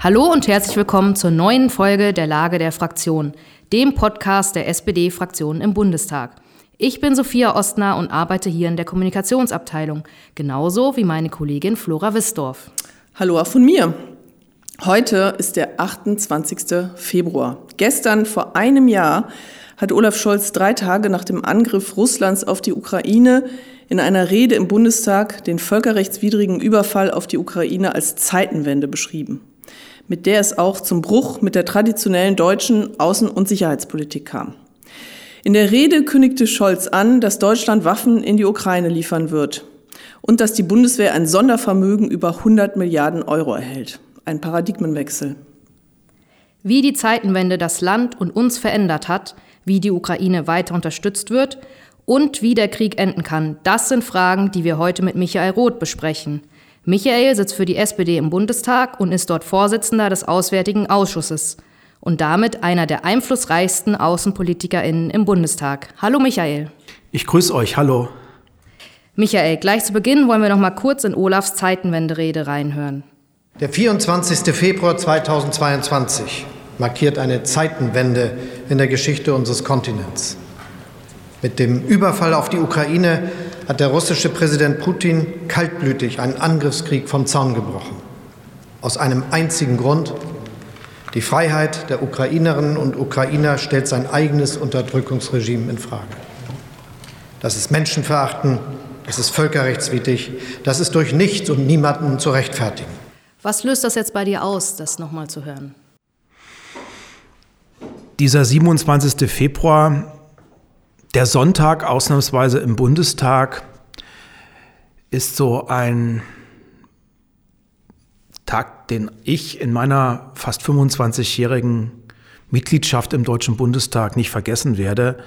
Hallo und herzlich willkommen zur neuen Folge der Lage der Fraktion, dem Podcast der SPD-Fraktion im Bundestag. Ich bin Sophia Ostner und arbeite hier in der Kommunikationsabteilung, genauso wie meine Kollegin Flora Wissdorf. Hallo auch von mir. Heute ist der 28. Februar. Gestern vor einem Jahr hat Olaf Scholz drei Tage nach dem Angriff Russlands auf die Ukraine in einer Rede im Bundestag den völkerrechtswidrigen Überfall auf die Ukraine als Zeitenwende beschrieben mit der es auch zum Bruch mit der traditionellen deutschen Außen- und Sicherheitspolitik kam. In der Rede kündigte Scholz an, dass Deutschland Waffen in die Ukraine liefern wird und dass die Bundeswehr ein Sondervermögen über 100 Milliarden Euro erhält. Ein Paradigmenwechsel. Wie die Zeitenwende das Land und uns verändert hat, wie die Ukraine weiter unterstützt wird und wie der Krieg enden kann, das sind Fragen, die wir heute mit Michael Roth besprechen. Michael sitzt für die SPD im Bundestag und ist dort Vorsitzender des Auswärtigen Ausschusses und damit einer der einflussreichsten AußenpolitikerInnen im Bundestag. Hallo Michael. Ich grüße euch, hallo. Michael, gleich zu Beginn wollen wir noch mal kurz in Olafs Zeitenwenderede reinhören. Der 24. Februar 2022 markiert eine Zeitenwende in der Geschichte unseres Kontinents. Mit dem Überfall auf die Ukraine hat der russische Präsident Putin kaltblütig einen Angriffskrieg vom Zaun gebrochen. Aus einem einzigen Grund. Die Freiheit der Ukrainerinnen und Ukrainer stellt sein eigenes Unterdrückungsregime in Frage. Das ist Menschenverachten, das ist völkerrechtswidrig, das ist durch nichts und niemanden zu rechtfertigen. Was löst das jetzt bei dir aus, das nochmal zu hören? Dieser 27. Februar der Sonntag ausnahmsweise im Bundestag ist so ein Tag, den ich in meiner fast 25-jährigen Mitgliedschaft im Deutschen Bundestag nicht vergessen werde.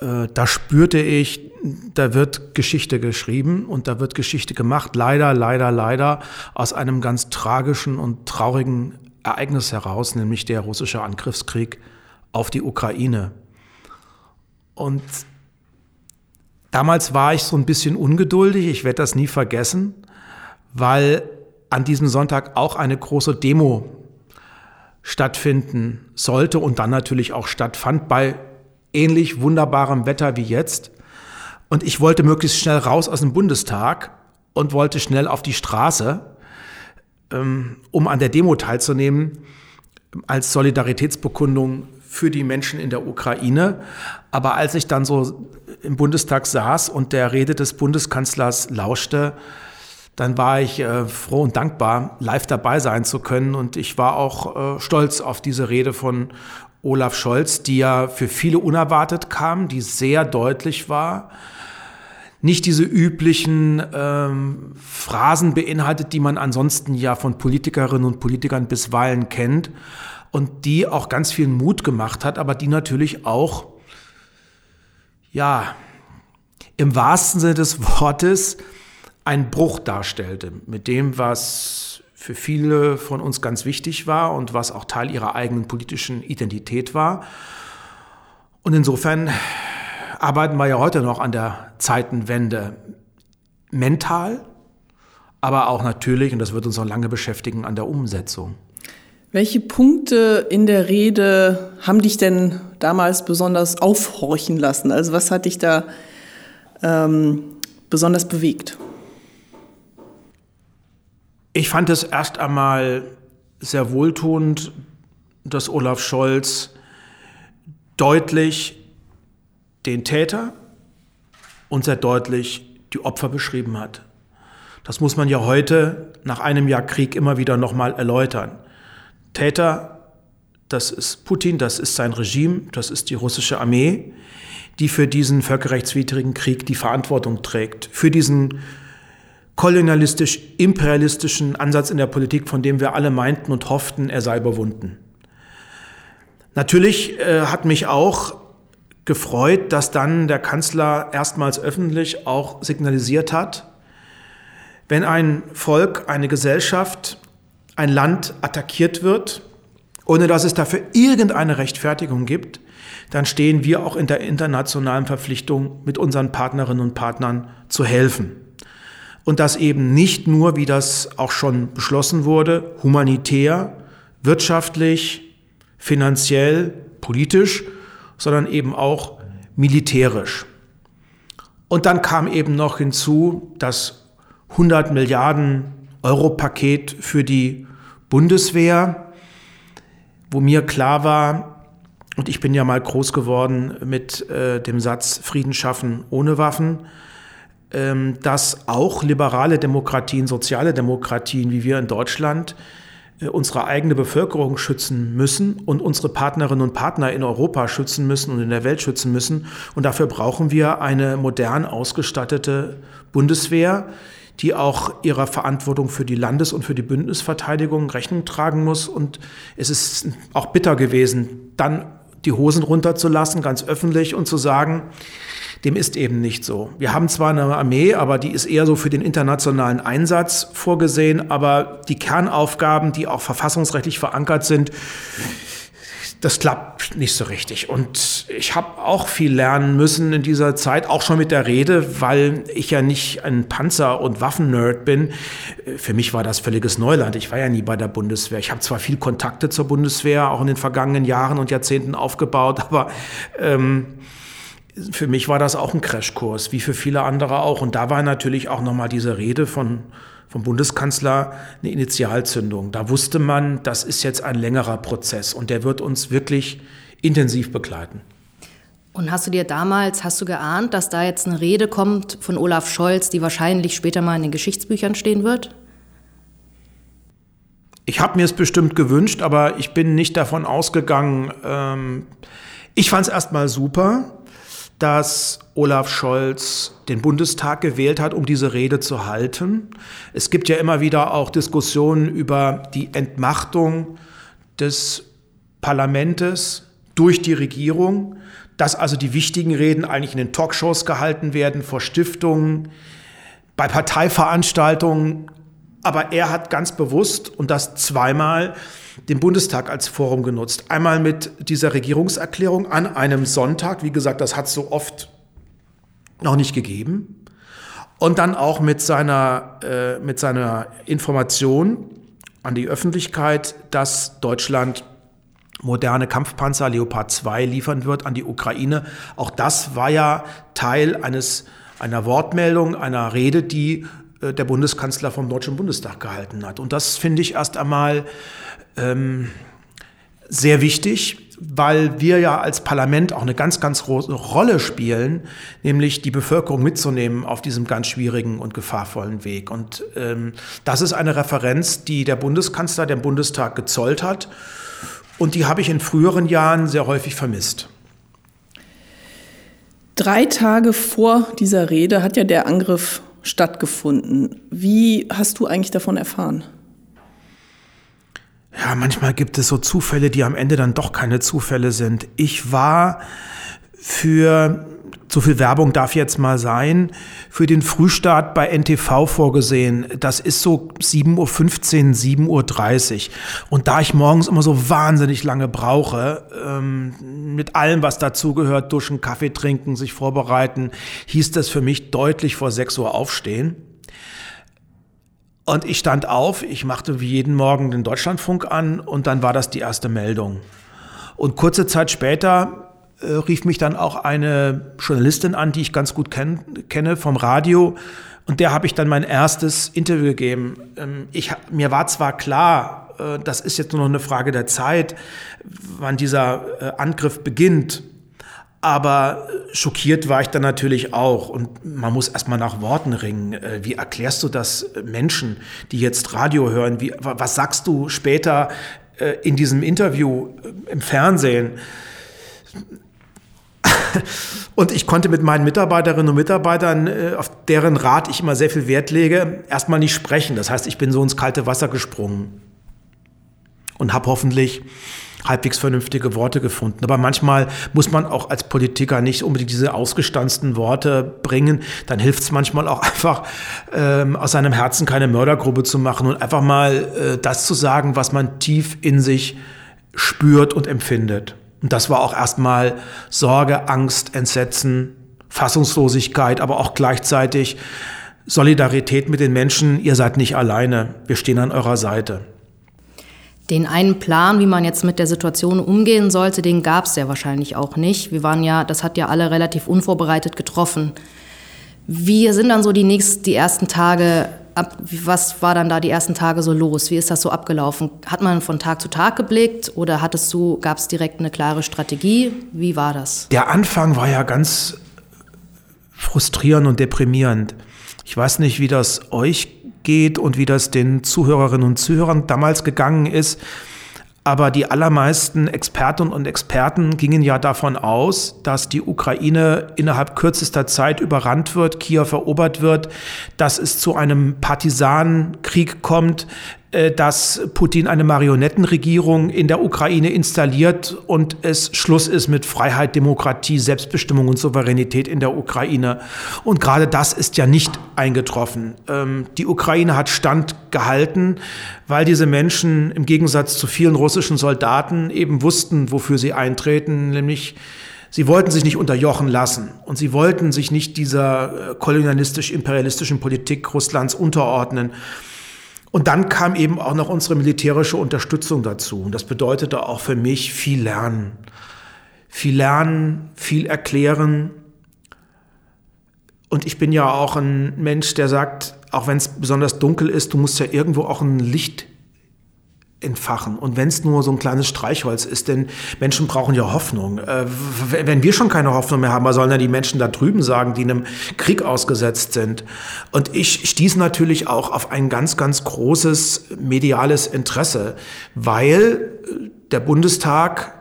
Äh, da spürte ich, da wird Geschichte geschrieben und da wird Geschichte gemacht. Leider, leider, leider aus einem ganz tragischen und traurigen Ereignis heraus, nämlich der russische Angriffskrieg auf die Ukraine. Und damals war ich so ein bisschen ungeduldig, ich werde das nie vergessen, weil an diesem Sonntag auch eine große Demo stattfinden sollte und dann natürlich auch stattfand bei ähnlich wunderbarem Wetter wie jetzt. Und ich wollte möglichst schnell raus aus dem Bundestag und wollte schnell auf die Straße, ähm, um an der Demo teilzunehmen, als Solidaritätsbekundung für die Menschen in der Ukraine. Aber als ich dann so im Bundestag saß und der Rede des Bundeskanzlers lauschte, dann war ich äh, froh und dankbar, live dabei sein zu können. Und ich war auch äh, stolz auf diese Rede von Olaf Scholz, die ja für viele unerwartet kam, die sehr deutlich war. Nicht diese üblichen ähm, Phrasen beinhaltet, die man ansonsten ja von Politikerinnen und Politikern bisweilen kennt, und die auch ganz viel Mut gemacht hat, aber die natürlich auch, ja, im wahrsten Sinne des Wortes einen Bruch darstellte mit dem, was für viele von uns ganz wichtig war und was auch Teil ihrer eigenen politischen Identität war. Und insofern arbeiten wir ja heute noch an der Zeitenwende mental, aber auch natürlich, und das wird uns noch lange beschäftigen, an der Umsetzung. Welche Punkte in der Rede haben dich denn damals besonders aufhorchen lassen? Also was hat dich da ähm, besonders bewegt? Ich fand es erst einmal sehr wohltuend, dass Olaf Scholz deutlich den Täter und sehr deutlich die Opfer beschrieben hat. Das muss man ja heute nach einem Jahr Krieg immer wieder nochmal erläutern. Täter, das ist Putin, das ist sein Regime, das ist die russische Armee, die für diesen völkerrechtswidrigen Krieg die Verantwortung trägt, für diesen kolonialistisch-imperialistischen Ansatz in der Politik, von dem wir alle meinten und hofften, er sei überwunden. Natürlich äh, hat mich auch gefreut, dass dann der Kanzler erstmals öffentlich auch signalisiert hat, wenn ein Volk, eine Gesellschaft ein Land attackiert wird, ohne dass es dafür irgendeine Rechtfertigung gibt, dann stehen wir auch in der internationalen Verpflichtung, mit unseren Partnerinnen und Partnern zu helfen. und das eben nicht nur, wie das auch schon beschlossen wurde, humanitär, wirtschaftlich, finanziell, politisch, sondern eben auch militärisch. Und dann kam eben noch hinzu das 100 Milliarden Euro Paket für die Bundeswehr, wo mir klar war, und ich bin ja mal groß geworden mit äh, dem Satz Frieden schaffen ohne Waffen, ähm, dass auch liberale Demokratien, soziale Demokratien wie wir in Deutschland äh, unsere eigene Bevölkerung schützen müssen und unsere Partnerinnen und Partner in Europa schützen müssen und in der Welt schützen müssen. Und dafür brauchen wir eine modern ausgestattete Bundeswehr, die auch ihrer Verantwortung für die Landes- und für die Bündnisverteidigung Rechnung tragen muss. Und es ist auch bitter gewesen, dann die Hosen runterzulassen, ganz öffentlich und zu sagen, dem ist eben nicht so. Wir haben zwar eine Armee, aber die ist eher so für den internationalen Einsatz vorgesehen, aber die Kernaufgaben, die auch verfassungsrechtlich verankert sind, das klappt nicht so richtig. Und ich habe auch viel lernen müssen in dieser Zeit, auch schon mit der Rede, weil ich ja nicht ein Panzer- und Waffennerd bin. Für mich war das völliges Neuland. Ich war ja nie bei der Bundeswehr. Ich habe zwar viel Kontakte zur Bundeswehr, auch in den vergangenen Jahren und Jahrzehnten aufgebaut, aber ähm, für mich war das auch ein Crashkurs, wie für viele andere auch. Und da war natürlich auch nochmal diese Rede von vom Bundeskanzler eine Initialzündung. Da wusste man, das ist jetzt ein längerer Prozess und der wird uns wirklich intensiv begleiten. Und hast du dir damals, hast du geahnt, dass da jetzt eine Rede kommt von Olaf Scholz, die wahrscheinlich später mal in den Geschichtsbüchern stehen wird? Ich habe mir es bestimmt gewünscht, aber ich bin nicht davon ausgegangen. Ähm, ich fand es erstmal super dass Olaf Scholz den Bundestag gewählt hat, um diese Rede zu halten. Es gibt ja immer wieder auch Diskussionen über die Entmachtung des Parlamentes durch die Regierung, dass also die wichtigen Reden eigentlich in den Talkshows gehalten werden, vor Stiftungen, bei Parteiveranstaltungen. Aber er hat ganz bewusst und das zweimal den Bundestag als Forum genutzt. Einmal mit dieser Regierungserklärung an einem Sonntag. Wie gesagt, das hat es so oft noch nicht gegeben. Und dann auch mit seiner, äh, mit seiner Information an die Öffentlichkeit, dass Deutschland moderne Kampfpanzer Leopard 2 liefern wird an die Ukraine. Auch das war ja Teil eines, einer Wortmeldung, einer Rede, die äh, der Bundeskanzler vom Deutschen Bundestag gehalten hat. Und das finde ich erst einmal ähm, sehr wichtig, weil wir ja als Parlament auch eine ganz, ganz große Rolle spielen, nämlich die Bevölkerung mitzunehmen auf diesem ganz schwierigen und gefahrvollen Weg. Und ähm, das ist eine Referenz, die der Bundeskanzler dem Bundestag gezollt hat. Und die habe ich in früheren Jahren sehr häufig vermisst. Drei Tage vor dieser Rede hat ja der Angriff stattgefunden. Wie hast du eigentlich davon erfahren? Ja, manchmal gibt es so Zufälle, die am Ende dann doch keine Zufälle sind. Ich war für, so viel Werbung darf jetzt mal sein, für den Frühstart bei NTV vorgesehen. Das ist so 7.15 Uhr, 7.30 Uhr. Und da ich morgens immer so wahnsinnig lange brauche, ähm, mit allem, was dazugehört, duschen, Kaffee trinken, sich vorbereiten, hieß das für mich deutlich vor 6 Uhr aufstehen. Und ich stand auf, ich machte wie jeden Morgen den Deutschlandfunk an und dann war das die erste Meldung. Und kurze Zeit später äh, rief mich dann auch eine Journalistin an, die ich ganz gut kenn, kenne vom Radio. Und der habe ich dann mein erstes Interview gegeben. Ähm, ich, mir war zwar klar, äh, das ist jetzt nur noch eine Frage der Zeit, wann dieser äh, Angriff beginnt. Aber schockiert war ich dann natürlich auch. Und man muss erstmal nach Worten ringen. Äh, wie erklärst du das Menschen, die jetzt Radio hören? Wie, was sagst du später äh, in diesem Interview äh, im Fernsehen? Und ich konnte mit meinen Mitarbeiterinnen und Mitarbeitern, auf deren Rat ich immer sehr viel Wert lege, erstmal nicht sprechen. Das heißt, ich bin so ins kalte Wasser gesprungen und habe hoffentlich halbwegs vernünftige Worte gefunden. Aber manchmal muss man auch als Politiker nicht unbedingt diese ausgestanzten Worte bringen. Dann hilft es manchmal auch einfach, ähm, aus seinem Herzen keine Mördergrube zu machen und einfach mal äh, das zu sagen, was man tief in sich spürt und empfindet. Und das war auch erstmal Sorge, Angst, Entsetzen, Fassungslosigkeit, aber auch gleichzeitig Solidarität mit den Menschen, ihr seid nicht alleine, wir stehen an eurer Seite. Den einen Plan, wie man jetzt mit der Situation umgehen sollte, den gab es ja wahrscheinlich auch nicht. Wir waren ja, das hat ja alle relativ unvorbereitet getroffen. Wie sind dann so die nächsten, die ersten Tage ab, was war dann da die ersten Tage so los? Wie ist das so abgelaufen? Hat man von Tag zu Tag geblickt oder hattest du, gab es direkt eine klare Strategie? Wie war das? Der Anfang war ja ganz frustrierend und deprimierend. Ich weiß nicht, wie das euch geht und wie das den Zuhörerinnen und Zuhörern damals gegangen ist. Aber die allermeisten Expertinnen und Experten gingen ja davon aus, dass die Ukraine innerhalb kürzester Zeit überrannt wird, Kiew erobert wird, dass es zu einem Partisanenkrieg kommt, dass Putin eine Marionettenregierung in der Ukraine installiert und es Schluss ist mit Freiheit, Demokratie, Selbstbestimmung und Souveränität in der Ukraine. Und gerade das ist ja nicht eingetroffen. Ähm, die Ukraine hat Stand gehalten, weil diese Menschen im Gegensatz zu vielen russischen Soldaten eben wussten, wofür sie eintreten, nämlich Sie wollten sich nicht unterjochen lassen und sie wollten sich nicht dieser äh, kolonialistisch-imperialistischen Politik Russlands unterordnen. Und dann kam eben auch noch unsere militärische Unterstützung dazu. Und das bedeutete auch für mich viel Lernen. Viel Lernen, viel Erklären. Und ich bin ja auch ein Mensch, der sagt, auch wenn es besonders dunkel ist, du musst ja irgendwo auch ein Licht entfachen. Und wenn es nur so ein kleines Streichholz ist, denn Menschen brauchen ja Hoffnung. Äh, wenn wir schon keine Hoffnung mehr haben, was sollen dann die Menschen da drüben sagen, die einem Krieg ausgesetzt sind? Und ich stieß natürlich auch auf ein ganz, ganz großes mediales Interesse, weil der Bundestag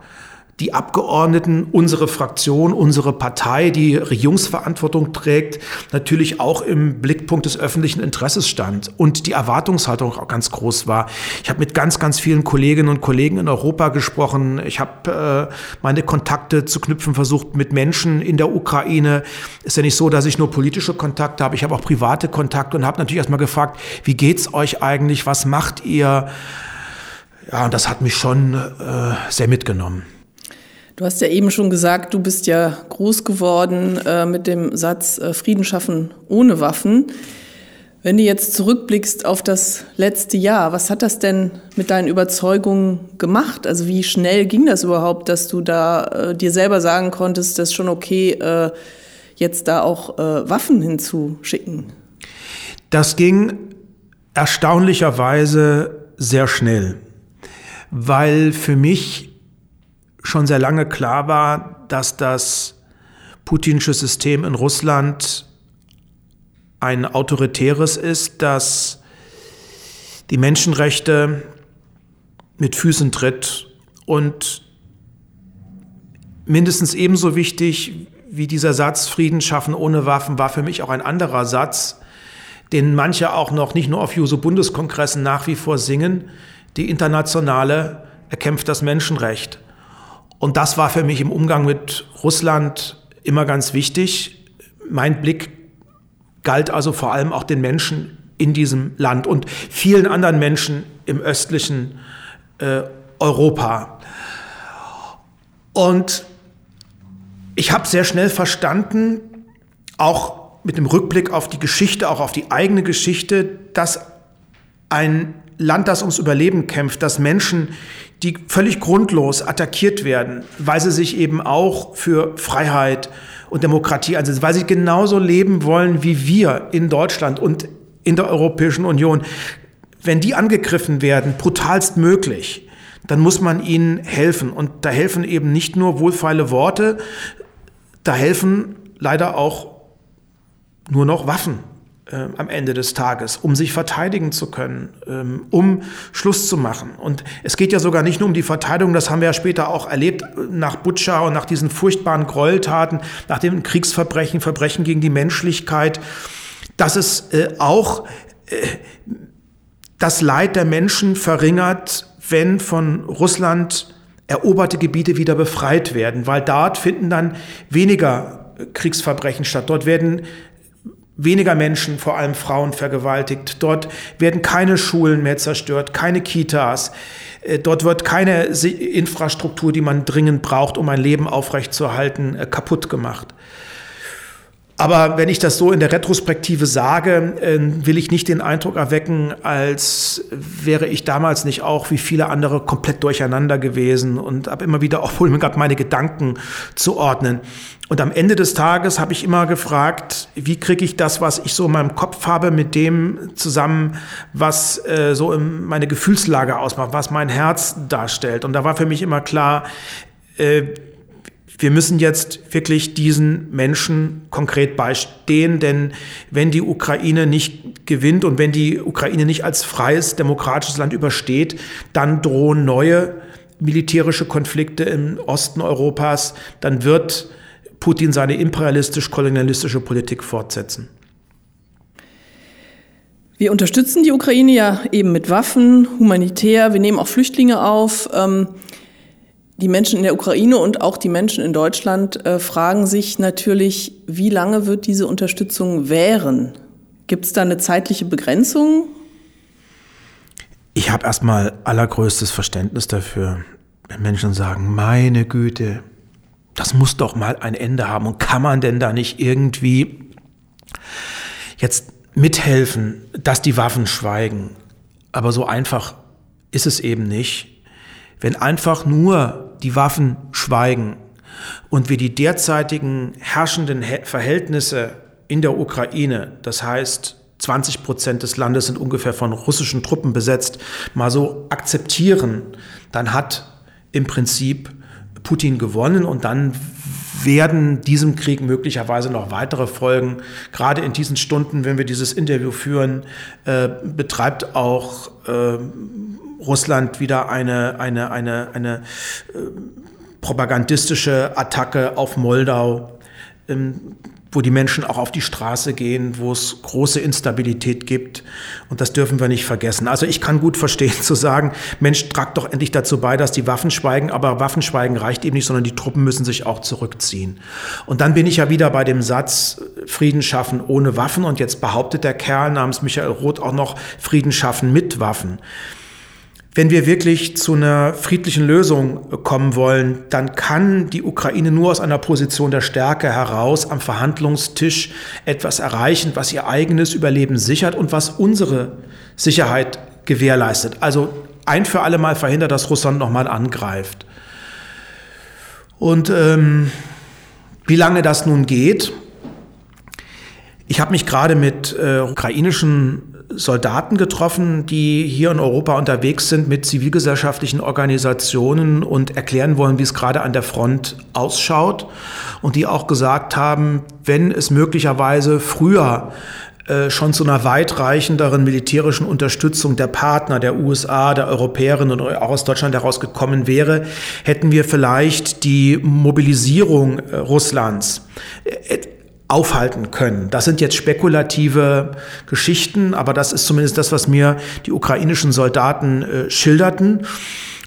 die Abgeordneten, unsere Fraktion, unsere Partei, die Regierungsverantwortung trägt, natürlich auch im Blickpunkt des öffentlichen Interesses stand und die Erwartungshaltung auch ganz groß war. Ich habe mit ganz, ganz vielen Kolleginnen und Kollegen in Europa gesprochen. Ich habe äh, meine Kontakte zu knüpfen versucht mit Menschen in der Ukraine. Ist ja nicht so, dass ich nur politische Kontakte habe. Ich habe auch private Kontakte und habe natürlich erstmal gefragt, wie geht's euch eigentlich? Was macht ihr? Ja, und das hat mich schon äh, sehr mitgenommen. Du hast ja eben schon gesagt, du bist ja groß geworden äh, mit dem Satz äh, Frieden schaffen ohne Waffen. Wenn du jetzt zurückblickst auf das letzte Jahr, was hat das denn mit deinen Überzeugungen gemacht? Also wie schnell ging das überhaupt, dass du da äh, dir selber sagen konntest, das ist schon okay, äh, jetzt da auch äh, Waffen hinzuschicken? Das ging erstaunlicherweise sehr schnell, weil für mich schon sehr lange klar war, dass das putinsche System in Russland ein autoritäres ist, dass die Menschenrechte mit Füßen tritt und mindestens ebenso wichtig wie dieser Satz Frieden schaffen ohne Waffen war für mich auch ein anderer Satz, den manche auch noch nicht nur auf Juso-Bundeskongressen nach wie vor singen, die internationale erkämpft das Menschenrecht. Und das war für mich im Umgang mit Russland immer ganz wichtig. Mein Blick galt also vor allem auch den Menschen in diesem Land und vielen anderen Menschen im östlichen äh, Europa. Und ich habe sehr schnell verstanden, auch mit dem Rückblick auf die Geschichte, auch auf die eigene Geschichte, dass ein Land, das ums Überleben kämpft, dass Menschen, die völlig grundlos attackiert werden, weil sie sich eben auch für Freiheit und Demokratie einsetzen, weil sie genauso leben wollen wie wir in Deutschland und in der Europäischen Union. Wenn die angegriffen werden, brutalst möglich, dann muss man ihnen helfen. Und da helfen eben nicht nur wohlfeile Worte, da helfen leider auch nur noch Waffen äh, am Ende des Tages, um sich verteidigen zu können, ähm, um Schluss zu machen. Und es geht ja sogar nicht nur um die Verteidigung, das haben wir ja später auch erlebt nach Butscha und nach diesen furchtbaren Gräueltaten, nach den Kriegsverbrechen, Verbrechen gegen die Menschlichkeit, dass es äh, auch äh, das Leid der Menschen verringert, wenn von Russland eroberte Gebiete wieder befreit werden, weil dort finden dann weniger Kriegsverbrechen statt. Dort werden weniger Menschen, vor allem Frauen, vergewaltigt. Dort werden keine Schulen mehr zerstört, keine Kitas. Äh, dort wird keine Infrastruktur, die man dringend braucht, um ein Leben aufrechtzuerhalten, äh, kaputt gemacht. Aber wenn ich das so in der Retrospektive sage, ähm, will ich nicht den Eindruck erwecken, als wäre ich damals nicht auch wie viele andere komplett durcheinander gewesen und habe immer wieder auch wohl gehabt, meine Gedanken zu ordnen. Und am Ende des Tages habe ich immer gefragt, wie kriege ich das, was ich so in meinem Kopf habe, mit dem zusammen, was äh, so meine Gefühlslage ausmacht, was mein Herz darstellt. Und da war für mich immer klar, äh, wir müssen jetzt wirklich diesen Menschen konkret beistehen, denn wenn die Ukraine nicht gewinnt und wenn die Ukraine nicht als freies, demokratisches Land übersteht, dann drohen neue militärische Konflikte im Osten Europas, dann wird Putin seine imperialistisch-kolonialistische Politik fortsetzen. Wir unterstützen die Ukraine ja eben mit Waffen, humanitär, wir nehmen auch Flüchtlinge auf. Ähm die Menschen in der Ukraine und auch die Menschen in Deutschland äh, fragen sich natürlich, wie lange wird diese Unterstützung währen? Gibt es da eine zeitliche Begrenzung? Ich habe erstmal allergrößtes Verständnis dafür, wenn Menschen sagen, meine Güte, das muss doch mal ein Ende haben. Und kann man denn da nicht irgendwie jetzt mithelfen, dass die Waffen schweigen? Aber so einfach ist es eben nicht. Wenn einfach nur die Waffen schweigen und wir die derzeitigen herrschenden Verhältnisse in der Ukraine, das heißt 20 Prozent des Landes sind ungefähr von russischen Truppen besetzt, mal so akzeptieren, dann hat im Prinzip Putin gewonnen und dann werden diesem Krieg möglicherweise noch weitere Folgen. Gerade in diesen Stunden, wenn wir dieses Interview führen, äh, betreibt auch äh, Russland wieder eine, eine, eine, eine äh, propagandistische Attacke auf Moldau, ähm, wo die Menschen auch auf die Straße gehen, wo es große Instabilität gibt. Und das dürfen wir nicht vergessen. Also ich kann gut verstehen zu sagen, Mensch, tragt doch endlich dazu bei, dass die Waffen schweigen. Aber Waffenschweigen reicht eben nicht, sondern die Truppen müssen sich auch zurückziehen. Und dann bin ich ja wieder bei dem Satz, Frieden schaffen ohne Waffen. Und jetzt behauptet der Kerl namens Michael Roth auch noch, Frieden schaffen mit Waffen. Wenn wir wirklich zu einer friedlichen Lösung kommen wollen, dann kann die Ukraine nur aus einer Position der Stärke heraus am Verhandlungstisch etwas erreichen, was ihr eigenes Überleben sichert und was unsere Sicherheit gewährleistet. Also ein für alle Mal verhindert, dass Russland nochmal angreift. Und ähm, wie lange das nun geht, ich habe mich gerade mit äh, ukrainischen Soldaten getroffen, die hier in Europa unterwegs sind mit zivilgesellschaftlichen Organisationen und erklären wollen, wie es gerade an der Front ausschaut. Und die auch gesagt haben, wenn es möglicherweise früher äh, schon zu einer weitreichenderen militärischen Unterstützung der Partner, der USA, der Europäerinnen und auch aus Deutschland heraus gekommen wäre, hätten wir vielleicht die Mobilisierung äh, Russlands äh, aufhalten können. Das sind jetzt spekulative Geschichten, aber das ist zumindest das, was mir die ukrainischen Soldaten äh, schilderten.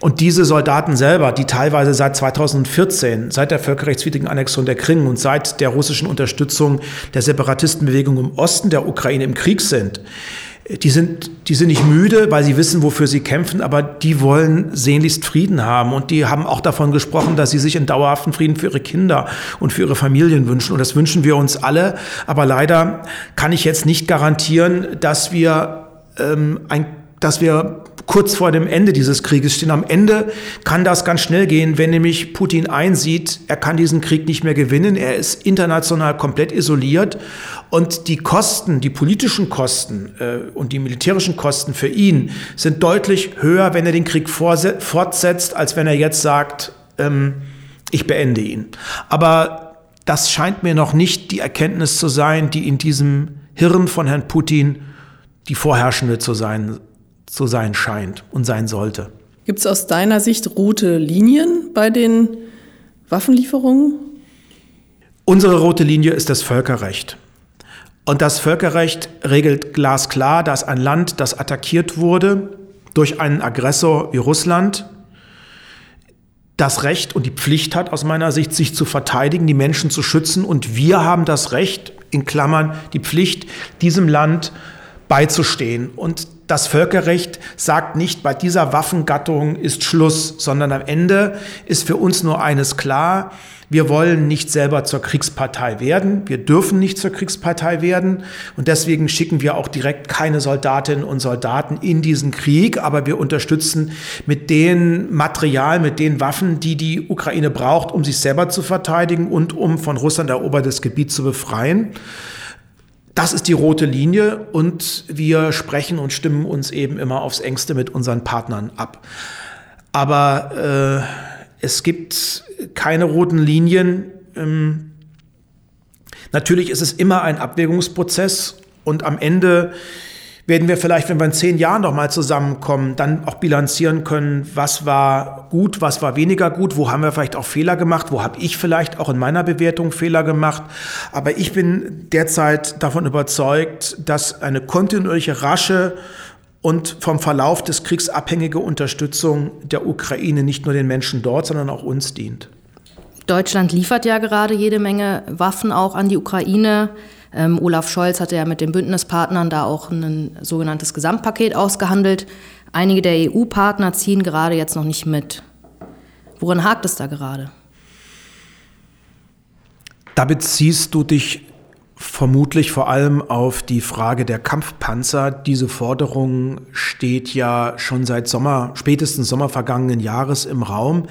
Und diese Soldaten selber, die teilweise seit 2014, seit der völkerrechtswidrigen Annexion der Krim und seit der russischen Unterstützung der Separatistenbewegung im Osten der Ukraine im Krieg sind, die sind, die sind nicht müde, weil sie wissen, wofür sie kämpfen, aber die wollen sehnlichst Frieden haben. Und die haben auch davon gesprochen, dass sie sich einen dauerhaften Frieden für ihre Kinder und für ihre Familien wünschen. Und das wünschen wir uns alle. Aber leider kann ich jetzt nicht garantieren, dass wir ähm, ein dass wir kurz vor dem Ende dieses Krieges stehen. Am Ende kann das ganz schnell gehen, wenn nämlich Putin einsieht, er kann diesen Krieg nicht mehr gewinnen, er ist international komplett isoliert und die Kosten, die politischen Kosten äh, und die militärischen Kosten für ihn sind deutlich höher, wenn er den Krieg fortsetzt, als wenn er jetzt sagt, ähm, ich beende ihn. Aber das scheint mir noch nicht die Erkenntnis zu sein, die in diesem Hirn von Herrn Putin die vorherrschende zu sein zu sein scheint und sein sollte. Gibt es aus deiner Sicht rote Linien bei den Waffenlieferungen? Unsere rote Linie ist das Völkerrecht. Und das Völkerrecht regelt glasklar, dass ein Land, das attackiert wurde durch einen Aggressor wie Russland, das Recht und die Pflicht hat, aus meiner Sicht, sich zu verteidigen, die Menschen zu schützen. Und wir haben das Recht, in Klammern, die Pflicht, diesem Land beizustehen. Und das Völkerrecht sagt nicht, bei dieser Waffengattung ist Schluss, sondern am Ende ist für uns nur eines klar. Wir wollen nicht selber zur Kriegspartei werden. Wir dürfen nicht zur Kriegspartei werden. Und deswegen schicken wir auch direkt keine Soldatinnen und Soldaten in diesen Krieg. Aber wir unterstützen mit den Material, mit den Waffen, die die Ukraine braucht, um sich selber zu verteidigen und um von Russland erobertes Gebiet zu befreien. Das ist die rote Linie und wir sprechen und stimmen uns eben immer aufs engste mit unseren Partnern ab. Aber äh, es gibt keine roten Linien. Ähm, natürlich ist es immer ein Abwägungsprozess und am Ende werden wir vielleicht, wenn wir in zehn Jahren noch mal zusammenkommen, dann auch bilanzieren können, was war gut, was war weniger gut, wo haben wir vielleicht auch Fehler gemacht, wo habe ich vielleicht auch in meiner Bewertung Fehler gemacht. Aber ich bin derzeit davon überzeugt, dass eine kontinuierliche, rasche und vom Verlauf des Kriegs abhängige Unterstützung der Ukraine nicht nur den Menschen dort, sondern auch uns dient. Deutschland liefert ja gerade jede Menge Waffen auch an die Ukraine. Ähm, Olaf Scholz hatte ja mit den Bündnispartnern da auch ein sogenanntes Gesamtpaket ausgehandelt. Einige der EU-Partner ziehen gerade jetzt noch nicht mit. Worin hakt es da gerade? Da beziehst du dich vermutlich vor allem auf die Frage der Kampfpanzer. Diese Forderung steht ja schon seit Sommer, spätestens Sommer vergangenen Jahres im Raum.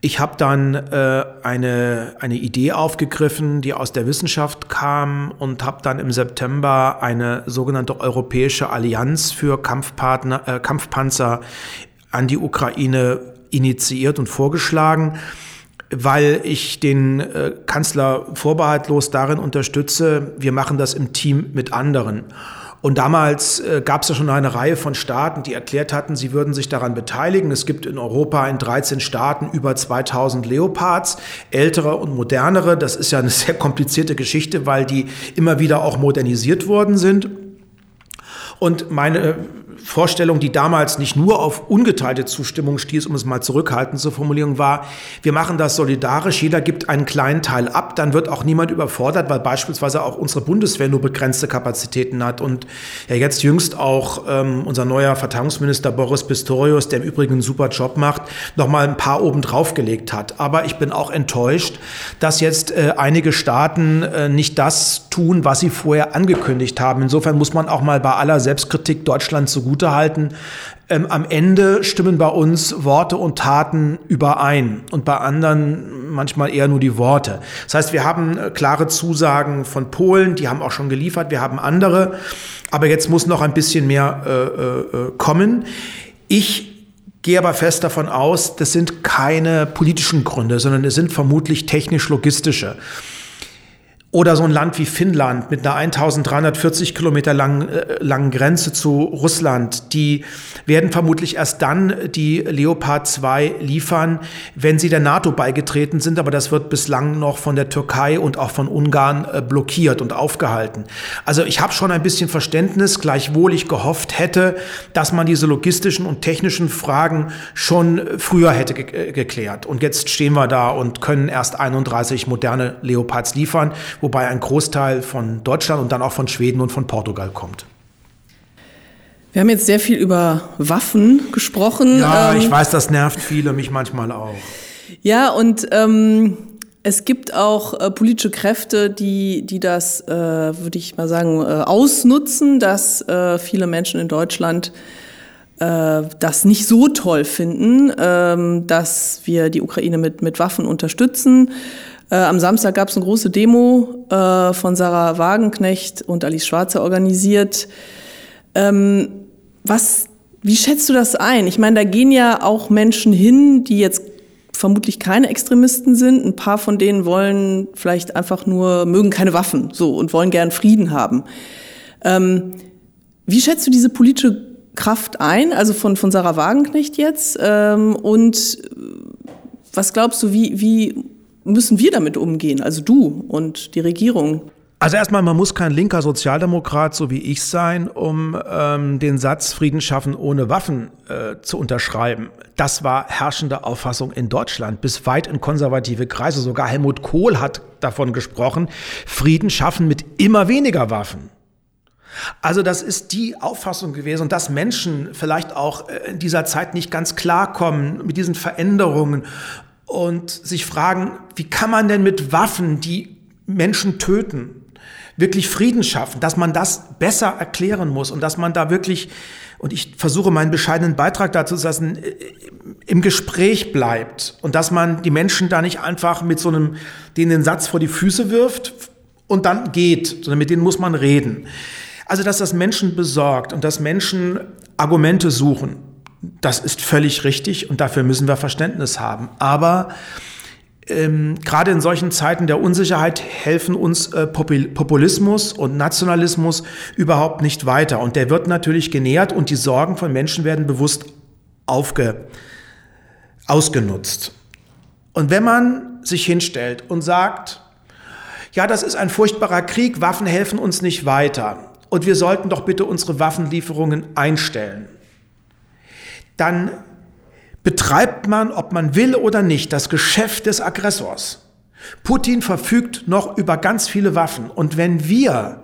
Ich habe dann äh, eine, eine Idee aufgegriffen, die aus der Wissenschaft kam und habe dann im September eine sogenannte Europäische Allianz für Kampfpartner, äh, Kampfpanzer an die Ukraine initiiert und vorgeschlagen weil ich den äh, Kanzler vorbehaltlos darin unterstütze, wir machen das im Team mit anderen. Und damals äh, gab es ja schon eine Reihe von Staaten, die erklärt hatten, sie würden sich daran beteiligen. Es gibt in Europa in 13 Staaten über 2000 Leopards, ältere und modernere. Das ist ja eine sehr komplizierte Geschichte, weil die immer wieder auch modernisiert worden sind. Und meine Vorstellung, die damals nicht nur auf ungeteilte Zustimmung stieß, um es mal zurückhaltend zu formulieren, war, wir machen das solidarisch, jeder gibt einen kleinen Teil ab, dann wird auch niemand überfordert, weil beispielsweise auch unsere Bundeswehr nur begrenzte Kapazitäten hat und ja jetzt jüngst auch ähm, unser neuer Verteidigungsminister Boris Pistorius, der im Übrigen einen super Job macht, noch mal ein paar oben drauf gelegt hat. Aber ich bin auch enttäuscht, dass jetzt äh, einige Staaten äh, nicht das tun, was sie vorher angekündigt haben. Insofern muss man auch mal bei aller Selbstkritik Deutschland so zugutehalten. Ähm, am Ende stimmen bei uns Worte und Taten überein und bei anderen manchmal eher nur die Worte. Das heißt, wir haben äh, klare Zusagen von Polen, die haben auch schon geliefert, wir haben andere, aber jetzt muss noch ein bisschen mehr äh, äh, kommen. Ich gehe aber fest davon aus, das sind keine politischen Gründe, sondern es sind vermutlich technisch-logistische. Oder so ein Land wie Finnland mit einer 1340 Kilometer langen, äh, langen Grenze zu Russland, die werden vermutlich erst dann die Leopard 2 liefern, wenn sie der NATO beigetreten sind. Aber das wird bislang noch von der Türkei und auch von Ungarn äh, blockiert und aufgehalten. Also ich habe schon ein bisschen Verständnis, gleichwohl ich gehofft hätte, dass man diese logistischen und technischen Fragen schon früher hätte ge äh, geklärt. Und jetzt stehen wir da und können erst 31 moderne Leopards liefern wobei ein Großteil von Deutschland und dann auch von Schweden und von Portugal kommt. Wir haben jetzt sehr viel über Waffen gesprochen. Ja, ähm, ich weiß, das nervt viele, mich manchmal auch. Ja, und ähm, es gibt auch äh, politische Kräfte, die, die das, äh, würde ich mal sagen, äh, ausnutzen, dass äh, viele Menschen in Deutschland äh, das nicht so toll finden, ähm, dass wir die Ukraine mit, mit Waffen unterstützen. Äh, am Samstag gab es eine große Demo äh, von Sarah Wagenknecht und Alice Schwarzer organisiert. Ähm, was, wie schätzt du das ein? Ich meine, da gehen ja auch Menschen hin, die jetzt vermutlich keine Extremisten sind. Ein paar von denen wollen vielleicht einfach nur, mögen keine Waffen so und wollen gern Frieden haben. Ähm, wie schätzt du diese politische Kraft ein, also von, von Sarah Wagenknecht jetzt? Ähm, und was glaubst du, wie, wie müssen wir damit umgehen, also du und die Regierung? Also erstmal, man muss kein linker Sozialdemokrat so wie ich sein, um ähm, den Satz Frieden schaffen ohne Waffen äh, zu unterschreiben. Das war herrschende Auffassung in Deutschland, bis weit in konservative Kreise. Sogar Helmut Kohl hat davon gesprochen, Frieden schaffen mit immer weniger Waffen. Also das ist die Auffassung gewesen dass Menschen vielleicht auch äh, in dieser Zeit nicht ganz klarkommen mit diesen Veränderungen und sich fragen, wie kann man denn mit Waffen, die Menschen töten, wirklich Frieden schaffen, dass man das besser erklären muss und dass man da wirklich, und ich versuche meinen bescheidenen Beitrag dazu zu lassen, äh, im Gespräch bleibt und dass man die Menschen da nicht einfach mit so einem, denen den Satz vor die Füße wirft und dann geht, sondern mit denen muss man reden. Also, dass das Menschen besorgt und dass Menschen Argumente suchen, das ist völlig richtig und dafür müssen wir Verständnis haben. Aber ähm, gerade in solchen Zeiten der Unsicherheit helfen uns äh, Populismus und Nationalismus überhaupt nicht weiter. Und der wird natürlich genährt und die Sorgen von Menschen werden bewusst aufge, ausgenutzt. Und wenn man sich hinstellt und sagt, ja, das ist ein furchtbarer Krieg, Waffen helfen uns nicht weiter und wir sollten doch bitte unsere Waffenlieferungen einstellen, dann betreibt man, ob man will oder nicht, das Geschäft des Aggressors. Putin verfügt noch über ganz viele Waffen. Und wenn wir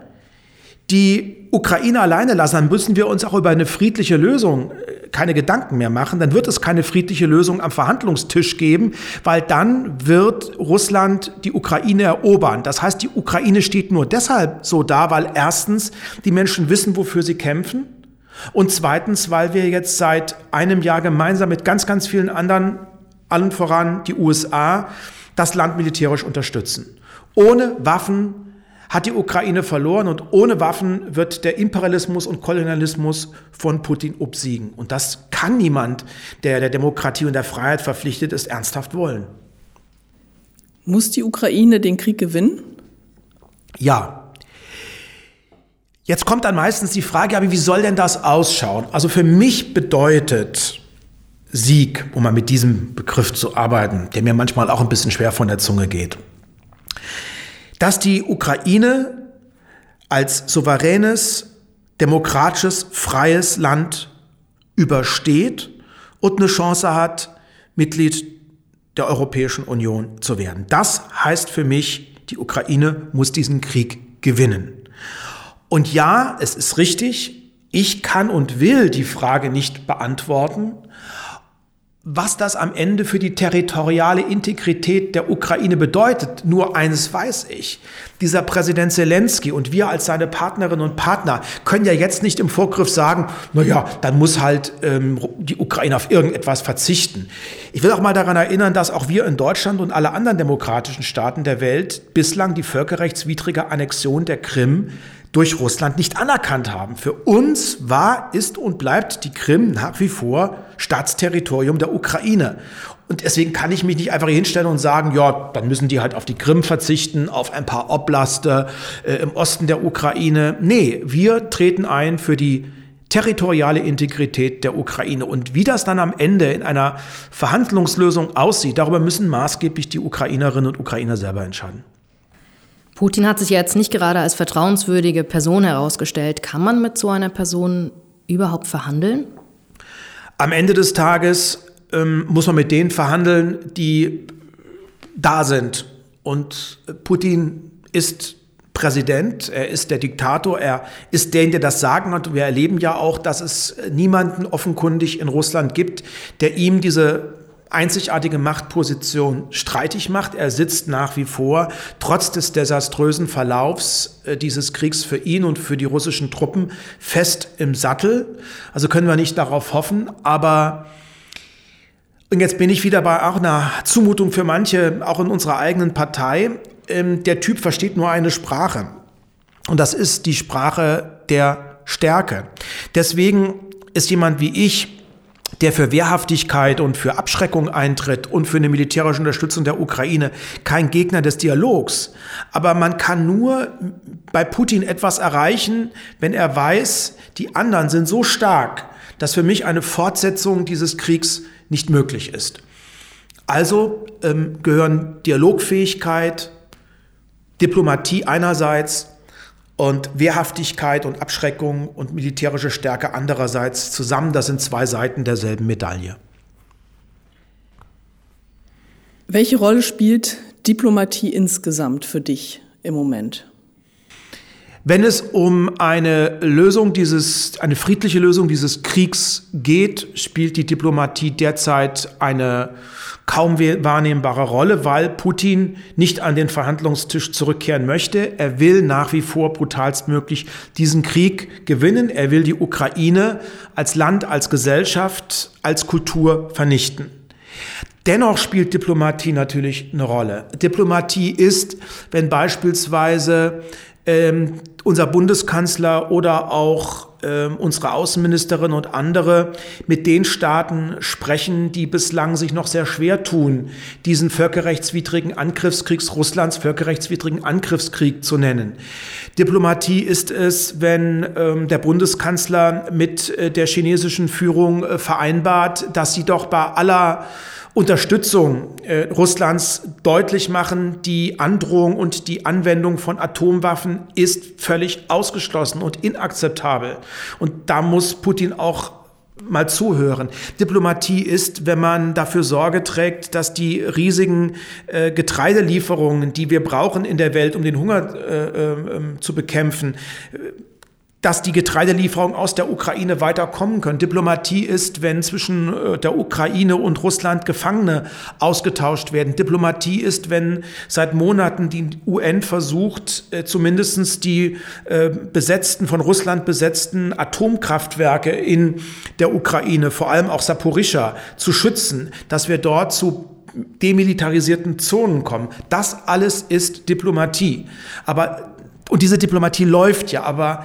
die Ukraine alleine lassen, dann müssen wir uns auch über eine friedliche Lösung äh, keine Gedanken mehr machen. Dann wird es keine friedliche Lösung am Verhandlungstisch geben, weil dann wird Russland die Ukraine erobern. Das heißt, die Ukraine steht nur deshalb so da, weil erstens die Menschen wissen, wofür sie kämpfen. Und zweitens, weil wir jetzt seit einem Jahr gemeinsam mit ganz, ganz vielen anderen, allen voran die USA, das Land militärisch unterstützen. Ohne Waffen hat die Ukraine verloren und ohne Waffen wird der Imperialismus und Kolonialismus von Putin obsiegen. Und das kann niemand, der der Demokratie und der Freiheit verpflichtet ist, ernsthaft wollen. Muss die Ukraine den Krieg gewinnen? Ja, Jetzt kommt dann meistens die Frage, aber wie soll denn das ausschauen? Also für mich bedeutet Sieg, um mal mit diesem Begriff zu arbeiten, der mir manchmal auch ein bisschen schwer von der Zunge geht, dass die Ukraine als souveränes, demokratisches, freies Land übersteht und eine Chance hat, Mitglied der Europäischen Union zu werden. Das heißt für mich, die Ukraine muss diesen Krieg gewinnen. Und ja, es ist richtig, ich kann und will die Frage nicht beantworten, was das am Ende für die territoriale Integrität der Ukraine bedeutet. Nur eines weiß ich. Dieser Präsident Zelensky und wir als seine Partnerinnen und Partner können ja jetzt nicht im Vorgriff sagen, na ja, dann muss halt ähm, die Ukraine auf irgendetwas verzichten. Ich will auch mal daran erinnern, dass auch wir in Deutschland und alle anderen demokratischen Staaten der Welt bislang die völkerrechtswidrige Annexion der Krim durch Russland nicht anerkannt haben. Für uns war, ist und bleibt die Krim nach wie vor Staatsterritorium der Ukraine. Und deswegen kann ich mich nicht einfach hinstellen und sagen, ja, dann müssen die halt auf die Krim verzichten, auf ein paar Oblaste äh, im Osten der Ukraine. Nee, wir treten ein für die territoriale Integrität der Ukraine. Und wie das dann am Ende in einer Verhandlungslösung aussieht, darüber müssen maßgeblich die Ukrainerinnen und Ukrainer selber entscheiden. Putin hat sich jetzt nicht gerade als vertrauenswürdige Person herausgestellt. Kann man mit so einer Person überhaupt verhandeln? Am Ende des Tages ähm, muss man mit denen verhandeln, die da sind. Und Putin ist Präsident, er ist der Diktator, er ist der, der das Sagen hat. Wir erleben ja auch, dass es niemanden offenkundig in Russland gibt, der ihm diese einzigartige Machtposition streitig macht. Er sitzt nach wie vor, trotz des desaströsen Verlaufs äh, dieses Kriegs für ihn und für die russischen Truppen, fest im Sattel. Also können wir nicht darauf hoffen, aber und jetzt bin ich wieder bei auch einer Zumutung für manche, auch in unserer eigenen Partei. Ähm, der Typ versteht nur eine Sprache. Und das ist die Sprache der Stärke. Deswegen ist jemand wie ich der für Wehrhaftigkeit und für Abschreckung eintritt und für eine militärische Unterstützung der Ukraine, kein Gegner des Dialogs. Aber man kann nur bei Putin etwas erreichen, wenn er weiß, die anderen sind so stark, dass für mich eine Fortsetzung dieses Kriegs nicht möglich ist. Also ähm, gehören Dialogfähigkeit, Diplomatie einerseits und Wehrhaftigkeit und Abschreckung und militärische Stärke andererseits zusammen. Das sind zwei Seiten derselben Medaille. Welche Rolle spielt Diplomatie insgesamt für dich im Moment? Wenn es um eine Lösung dieses, eine friedliche Lösung dieses Kriegs geht, spielt die Diplomatie derzeit eine kaum wahrnehmbare Rolle, weil Putin nicht an den Verhandlungstisch zurückkehren möchte. Er will nach wie vor brutalstmöglich diesen Krieg gewinnen. Er will die Ukraine als Land, als Gesellschaft, als Kultur vernichten. Dennoch spielt Diplomatie natürlich eine Rolle. Diplomatie ist, wenn beispielsweise ähm, unser Bundeskanzler oder auch ähm, unsere Außenministerin und andere mit den Staaten sprechen, die bislang sich noch sehr schwer tun, diesen völkerrechtswidrigen Angriffskrieg Russlands völkerrechtswidrigen Angriffskrieg zu nennen. Diplomatie ist es, wenn ähm, der Bundeskanzler mit äh, der chinesischen Führung äh, vereinbart, dass sie doch bei aller Unterstützung äh, Russlands deutlich machen, die Androhung und die Anwendung von Atomwaffen ist völlig ausgeschlossen und inakzeptabel. Und da muss Putin auch mal zuhören. Diplomatie ist, wenn man dafür Sorge trägt, dass die riesigen äh, Getreidelieferungen, die wir brauchen in der Welt, um den Hunger äh, äh, zu bekämpfen, dass die Getreidelieferungen aus der Ukraine weiterkommen können. Diplomatie ist, wenn zwischen äh, der Ukraine und Russland Gefangene ausgetauscht werden. Diplomatie ist, wenn seit Monaten die UN versucht, äh, zumindest die äh, besetzten, von Russland besetzten Atomkraftwerke in der Ukraine, vor allem auch Saporischa, zu schützen, dass wir dort zu demilitarisierten Zonen kommen. Das alles ist Diplomatie. Aber, und diese Diplomatie läuft ja, aber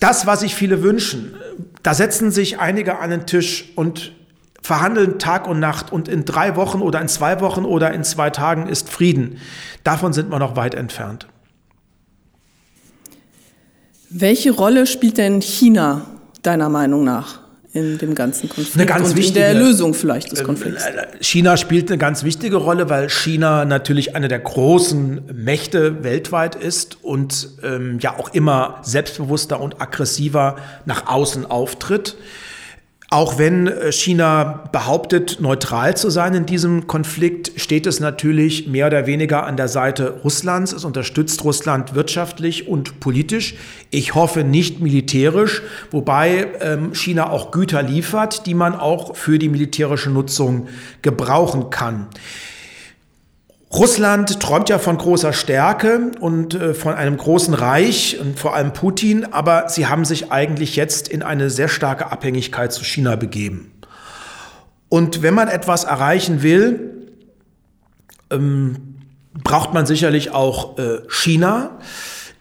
das, was sich viele wünschen, da setzen sich einige an den Tisch und verhandeln Tag und Nacht und in drei Wochen oder in zwei Wochen oder in zwei Tagen ist Frieden. Davon sind wir noch weit entfernt. Welche Rolle spielt denn China deiner Meinung nach? In dem ganzen Konflikt eine ganz und wichtige, in der Lösung vielleicht des ähm, Konflikts. Äh, China spielt eine ganz wichtige Rolle, weil China natürlich eine der großen Mächte weltweit ist und ähm, ja auch immer selbstbewusster und aggressiver nach außen auftritt. Auch wenn äh, China behauptet, neutral zu sein in diesem Konflikt, steht es natürlich mehr oder weniger an der Seite Russlands. Es unterstützt Russland wirtschaftlich und politisch. Ich hoffe nicht militärisch, wobei ähm, China auch Güter liefert, die man auch für die militärische Nutzung gebrauchen kann. Russland träumt ja von großer Stärke und äh, von einem großen Reich und vor allem Putin, aber sie haben sich eigentlich jetzt in eine sehr starke Abhängigkeit zu China begeben. Und wenn man etwas erreichen will, ähm, braucht man sicherlich auch äh, China.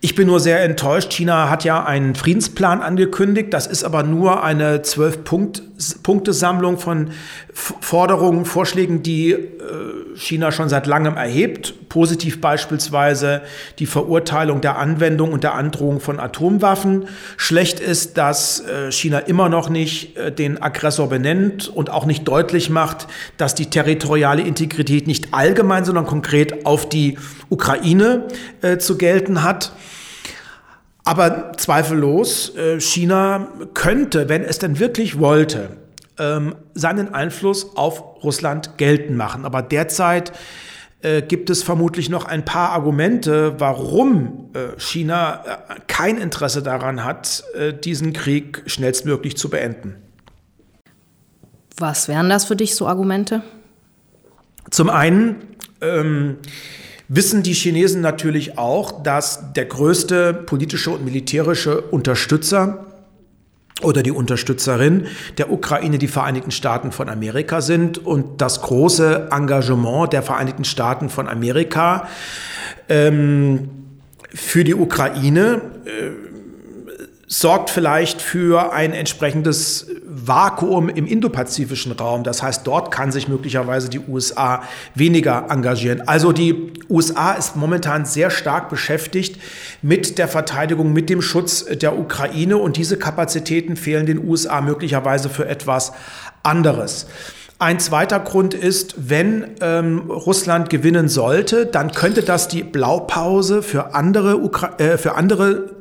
Ich bin nur sehr enttäuscht. China hat ja einen Friedensplan angekündigt. Das ist aber nur eine Zwölf-Punkte-Sammlung von Forderungen, Vorschlägen, die äh, China schon seit langem erhebt. Positiv beispielsweise die Verurteilung der Anwendung und der Androhung von Atomwaffen. Schlecht ist, dass äh, China immer noch nicht äh, den Aggressor benennt und auch nicht deutlich macht, dass die territoriale Integrität nicht allgemein, sondern konkret auf die Ukraine zu gelten hat. Aber zweifellos, äh, China könnte, wenn es denn wirklich wollte, ähm, seinen Einfluss auf Russland geltend machen. Aber derzeit äh, gibt es vermutlich noch ein paar Argumente, warum äh, China kein Interesse daran hat, diesen Krieg schnellstmöglich zu beenden. Was wären das für dich so Argumente? Zum einen ähm, wissen die Chinesen natürlich auch, dass der größte politische und militärische Unterstützer oder die Unterstützerin der Ukraine die Vereinigten Staaten von Amerika sind. Und das große Engagement der Vereinigten Staaten von Amerika ähm, für die Ukraine äh, sorgt vielleicht für ein entsprechendes Vakuum im indopazifischen Raum. Das heißt, dort kann sich möglicherweise die USA weniger engagieren. Also die USA ist momentan sehr stark beschäftigt mit der Verteidigung, mit dem Schutz der Ukraine und diese Kapazitäten fehlen den USA möglicherweise für etwas anderes. Ein zweiter Grund ist, wenn ähm, Russland gewinnen sollte, dann könnte das die Blaupause für andere, Ukra äh, für andere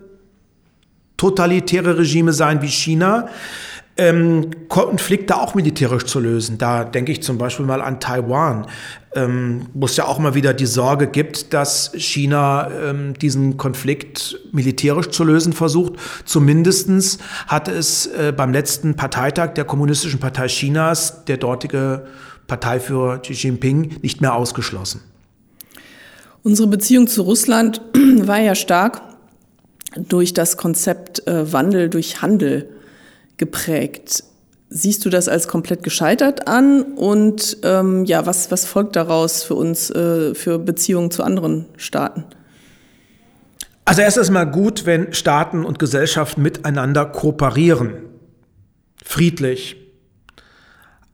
totalitäre Regime sein wie China, ähm, Konflikte auch militärisch zu lösen. Da denke ich zum Beispiel mal an Taiwan, ähm, wo es ja auch mal wieder die Sorge gibt, dass China ähm, diesen Konflikt militärisch zu lösen versucht. Zumindestens hat es äh, beim letzten Parteitag der Kommunistischen Partei Chinas der dortige Parteiführer Xi Jinping nicht mehr ausgeschlossen. Unsere Beziehung zu Russland war ja stark durch das Konzept äh, Wandel durch Handel geprägt. Siehst du das als komplett gescheitert an? Und ähm, ja, was, was folgt daraus für uns, äh, für Beziehungen zu anderen Staaten? Also erst ist mal gut, wenn Staaten und Gesellschaften miteinander kooperieren. Friedlich.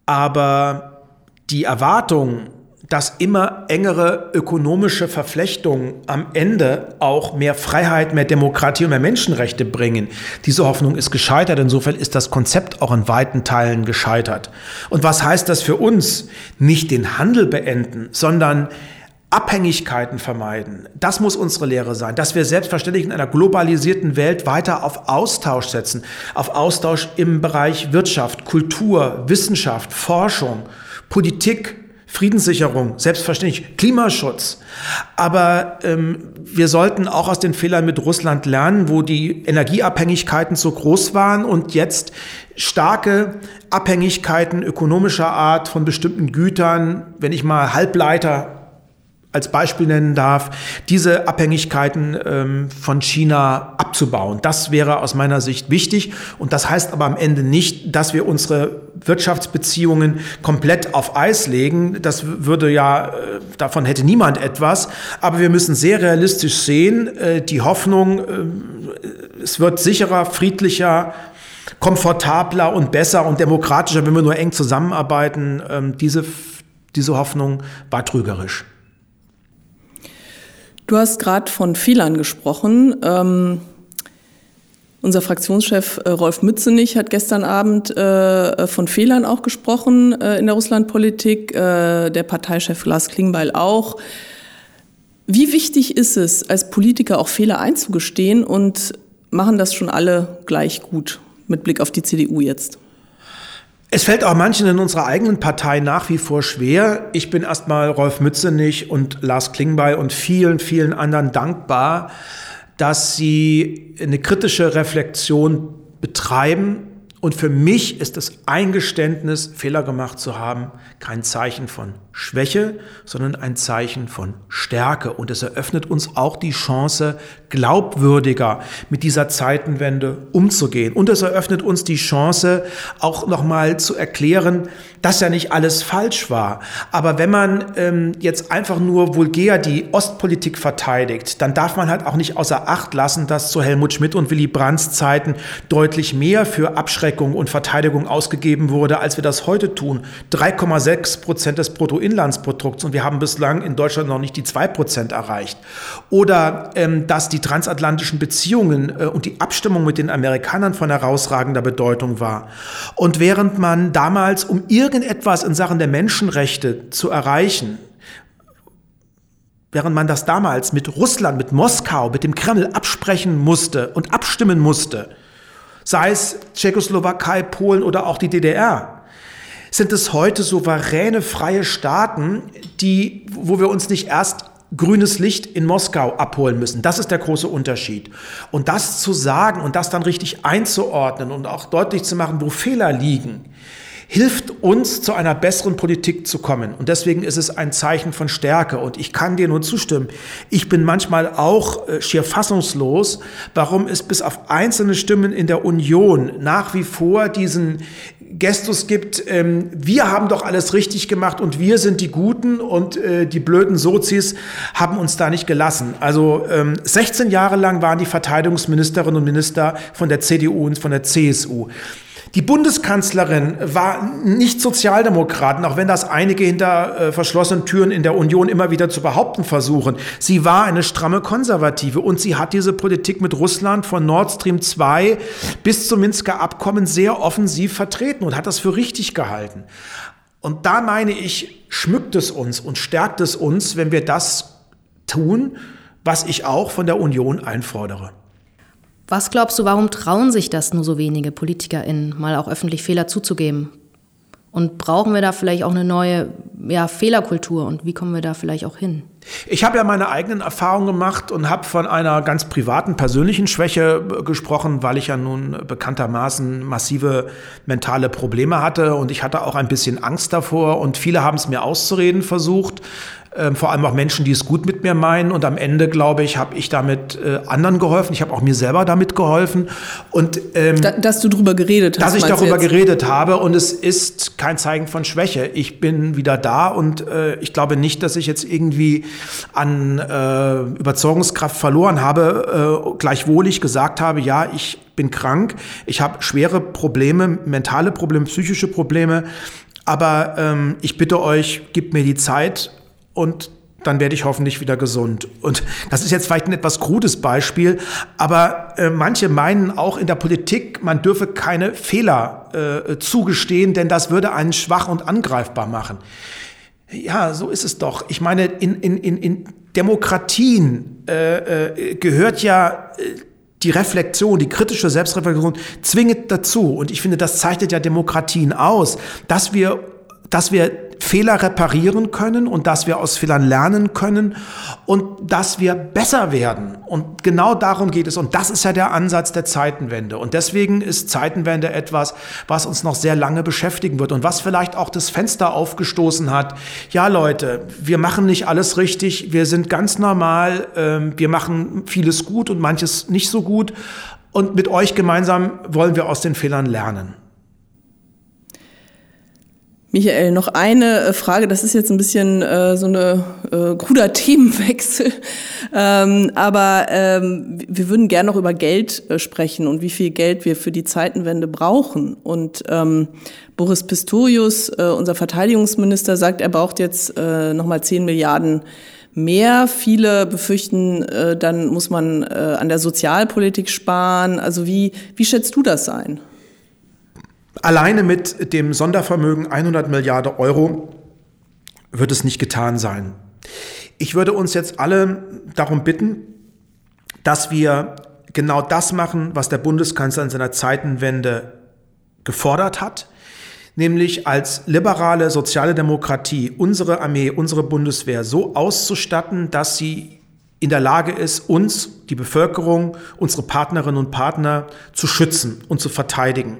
Aber die Erwartung, dass immer engere ökonomische Verflechtungen am Ende auch mehr Freiheit, mehr Demokratie und mehr Menschenrechte bringen. Diese Hoffnung ist gescheitert. Insofern ist das Konzept auch in weiten Teilen gescheitert. Und was heißt das für uns? Nicht den Handel beenden, sondern Abhängigkeiten vermeiden. Das muss unsere Lehre sein, dass wir selbstverständlich in einer globalisierten Welt weiter auf Austausch setzen, auf Austausch im Bereich Wirtschaft, Kultur, Wissenschaft, Forschung, Politik, Friedenssicherung, selbstverständlich Klimaschutz. Aber ähm, wir sollten auch aus den Fehlern mit Russland lernen, wo die Energieabhängigkeiten so groß waren und jetzt starke Abhängigkeiten ökonomischer Art von bestimmten Gütern, wenn ich mal Halbleiter als Beispiel nennen darf, diese Abhängigkeiten ähm, von China abzubauen. Das wäre aus meiner Sicht wichtig. Und das heißt aber am Ende nicht, dass wir unsere Wirtschaftsbeziehungen komplett auf Eis legen. Das würde ja, äh, davon hätte niemand etwas. Aber wir müssen sehr realistisch sehen, äh, die Hoffnung, äh, es wird sicherer, friedlicher, komfortabler und besser und demokratischer, wenn wir nur eng zusammenarbeiten. Ähm, diese, diese Hoffnung war trügerisch. Du hast gerade von Fehlern gesprochen. Ähm, unser Fraktionschef äh, Rolf Mützenich hat gestern Abend äh, von Fehlern auch gesprochen äh, in der Russlandpolitik, äh, der Parteichef Lars Klingbeil auch. Wie wichtig ist es, als Politiker auch Fehler einzugestehen und machen das schon alle gleich gut mit Blick auf die CDU jetzt? Es fällt auch manchen in unserer eigenen Partei nach wie vor schwer. Ich bin erstmal Rolf Mützenich und Lars Klingbeil und vielen, vielen anderen dankbar, dass sie eine kritische Reflexion betreiben und für mich ist das Eingeständnis, Fehler gemacht zu haben, kein Zeichen von Schwäche, sondern ein Zeichen von Stärke. Und es eröffnet uns auch die Chance, glaubwürdiger mit dieser Zeitenwende umzugehen. Und es eröffnet uns die Chance, auch nochmal zu erklären, dass ja nicht alles falsch war. Aber wenn man ähm, jetzt einfach nur vulgär die Ostpolitik verteidigt, dann darf man halt auch nicht außer Acht lassen, dass zu Helmut Schmidt und Willy Brandts Zeiten deutlich mehr für Abschreckung und Verteidigung ausgegeben wurde, als wir das heute tun. 3,6 Prozent des Bruttoinlandsprodukts und wir haben bislang in Deutschland noch nicht die 2 Prozent erreicht. Oder ähm, dass die transatlantischen Beziehungen äh, und die Abstimmung mit den Amerikanern von herausragender Bedeutung war. Und während man damals, um irgendetwas in Sachen der Menschenrechte zu erreichen, während man das damals mit Russland, mit Moskau, mit dem Kreml absprechen musste und abstimmen musste, sei es Tschechoslowakei, Polen oder auch die DDR, sind es heute souveräne, freie Staaten, die, wo wir uns nicht erst grünes Licht in Moskau abholen müssen. Das ist der große Unterschied. Und das zu sagen und das dann richtig einzuordnen und auch deutlich zu machen, wo Fehler liegen, hilft uns zu einer besseren Politik zu kommen. Und deswegen ist es ein Zeichen von Stärke. Und ich kann dir nur zustimmen. Ich bin manchmal auch äh, schier fassungslos, warum es bis auf einzelne Stimmen in der Union nach wie vor diesen Gestus gibt, ähm, wir haben doch alles richtig gemacht und wir sind die Guten und äh, die blöden Sozis haben uns da nicht gelassen. Also ähm, 16 Jahre lang waren die Verteidigungsministerinnen und Minister von der CDU und von der CSU. Die Bundeskanzlerin war nicht Sozialdemokraten, auch wenn das einige hinter äh, verschlossenen Türen in der Union immer wieder zu behaupten versuchen. Sie war eine stramme Konservative und sie hat diese Politik mit Russland von Nord Stream 2 bis zum Minsker Abkommen sehr offensiv vertreten und hat das für richtig gehalten. Und da meine ich, schmückt es uns und stärkt es uns, wenn wir das tun, was ich auch von der Union einfordere. Was glaubst du, warum trauen sich das nur so wenige PolitikerInnen, mal auch öffentlich Fehler zuzugeben? Und brauchen wir da vielleicht auch eine neue ja, Fehlerkultur und wie kommen wir da vielleicht auch hin? Ich habe ja meine eigenen Erfahrungen gemacht und habe von einer ganz privaten, persönlichen Schwäche äh, gesprochen, weil ich ja nun bekanntermaßen massive mentale Probleme hatte und ich hatte auch ein bisschen Angst davor und viele haben es mir auszureden versucht ähm, vor allem auch Menschen, die es gut mit mir meinen. Und am Ende, glaube ich, habe ich damit äh, anderen geholfen. Ich habe auch mir selber damit geholfen. Und ähm, da, dass du darüber geredet hast. Dass ich darüber geredet habe. Und es ist kein Zeigen von Schwäche. Ich bin wieder da und äh, ich glaube nicht, dass ich jetzt irgendwie an äh, Überzeugungskraft verloren habe, äh, gleichwohl ich gesagt habe, ja, ich bin krank, ich habe schwere Probleme, mentale Probleme, psychische Probleme. Aber ähm, ich bitte euch, gebt mir die Zeit, und dann werde ich hoffentlich wieder gesund. Und das ist jetzt vielleicht ein etwas krudes Beispiel, aber äh, manche meinen auch in der Politik, man dürfe keine Fehler äh, zugestehen, denn das würde einen schwach und angreifbar machen. Ja, so ist es doch. Ich meine, in, in, in, in Demokratien äh, äh gehört ja äh, die Reflexion, die kritische Selbstreflexion zwingend dazu. Und ich finde, das zeichnet ja Demokratien aus, dass wir, dass wir Fehler reparieren können und dass wir aus Fehlern lernen können und dass wir besser werden. Und genau darum geht es. Und das ist ja der Ansatz der Zeitenwende. Und deswegen ist Zeitenwende etwas, was uns noch sehr lange beschäftigen wird und was vielleicht auch das Fenster aufgestoßen hat. Ja, Leute, wir machen nicht alles richtig. Wir sind ganz normal. Ähm, wir machen vieles gut und manches nicht so gut. Und mit euch gemeinsam wollen wir aus den Fehlern lernen. Michael, noch eine äh, Frage, das ist jetzt ein bisschen äh, so eine äh, kruder Themenwechsel, ähm, aber ähm, wir würden gerne noch über Geld äh, sprechen und wie viel Geld wir für die Zeitenwende brauchen. Und ähm, Boris Pistorius, äh, unser Verteidigungsminister, sagt, er braucht jetzt äh, nochmal 10 Milliarden mehr. Viele befürchten, äh, dann muss man äh, an der Sozialpolitik sparen. Also wie, wie schätzt du das ein? Alleine mit dem Sondervermögen 100 Milliarden Euro wird es nicht getan sein. Ich würde uns jetzt alle darum bitten, dass wir genau das machen, was der Bundeskanzler in seiner Zeitenwende gefordert hat, nämlich als liberale soziale Demokratie unsere Armee, unsere Bundeswehr so auszustatten, dass sie in der Lage ist, uns, die Bevölkerung, unsere Partnerinnen und Partner zu schützen und zu verteidigen.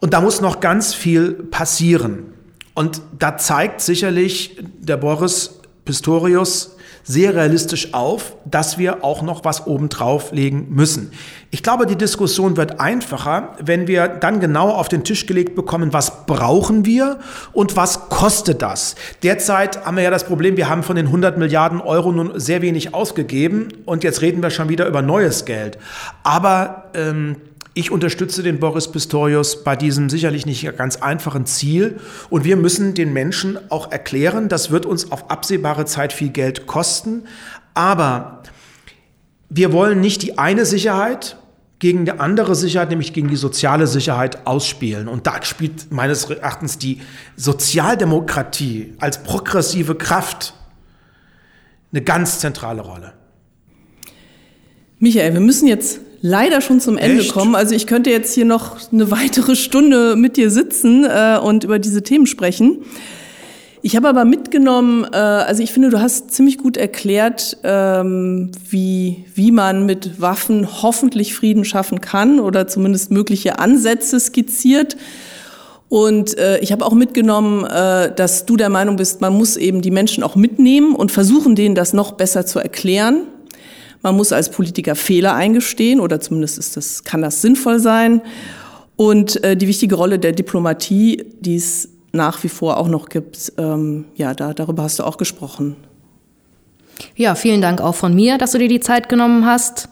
Und da muss noch ganz viel passieren. Und da zeigt sicherlich der Boris Pistorius sehr realistisch auf, dass wir auch noch was obendrauf legen müssen. Ich glaube, die Diskussion wird einfacher, wenn wir dann genau auf den Tisch gelegt bekommen, was brauchen wir und was kostet das. Derzeit haben wir ja das Problem, wir haben von den 100 Milliarden Euro nun sehr wenig ausgegeben und jetzt reden wir schon wieder über neues Geld. Aber ähm, ich unterstütze den Boris Pistorius bei diesem sicherlich nicht ganz einfachen Ziel. Und wir müssen den Menschen auch erklären, das wird uns auf absehbare Zeit viel Geld kosten. Aber wir wollen nicht die eine Sicherheit gegen die andere Sicherheit, nämlich gegen die soziale Sicherheit ausspielen. Und da spielt meines Erachtens die Sozialdemokratie als progressive Kraft eine ganz zentrale Rolle. Michael, wir müssen jetzt leider schon zum Ende Echt? kommen. Also ich könnte jetzt hier noch eine weitere Stunde mit dir sitzen äh, und über diese Themen sprechen. Ich habe aber mitgenommen, äh, also ich finde, du hast ziemlich gut erklärt, ähm, wie, wie man mit Waffen hoffentlich Frieden schaffen kann oder zumindest mögliche Ansätze skizziert. Und äh, ich habe auch mitgenommen, äh, dass du der Meinung bist, man muss eben die Menschen auch mitnehmen und versuchen, denen das noch besser zu erklären. Man muss als Politiker Fehler eingestehen oder zumindest ist das, kann das sinnvoll sein. Und äh, die wichtige Rolle der Diplomatie, die es nach wie vor auch noch gibt, ähm, ja, da, darüber hast du auch gesprochen. Ja, vielen Dank auch von mir, dass du dir die Zeit genommen hast.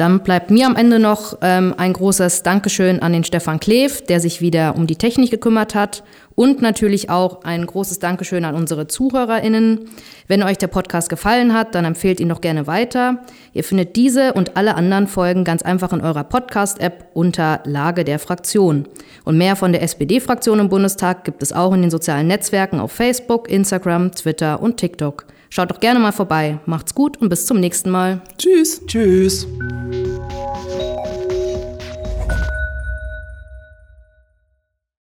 Dann bleibt mir am Ende noch ähm, ein großes Dankeschön an den Stefan Kleef, der sich wieder um die Technik gekümmert hat. Und natürlich auch ein großes Dankeschön an unsere ZuhörerInnen. Wenn euch der Podcast gefallen hat, dann empfehlt ihn doch gerne weiter. Ihr findet diese und alle anderen Folgen ganz einfach in eurer Podcast-App unter Lage der Fraktion. Und mehr von der SPD-Fraktion im Bundestag gibt es auch in den sozialen Netzwerken auf Facebook, Instagram, Twitter und TikTok. Schaut doch gerne mal vorbei. Macht's gut und bis zum nächsten Mal. Tschüss. Tschüss.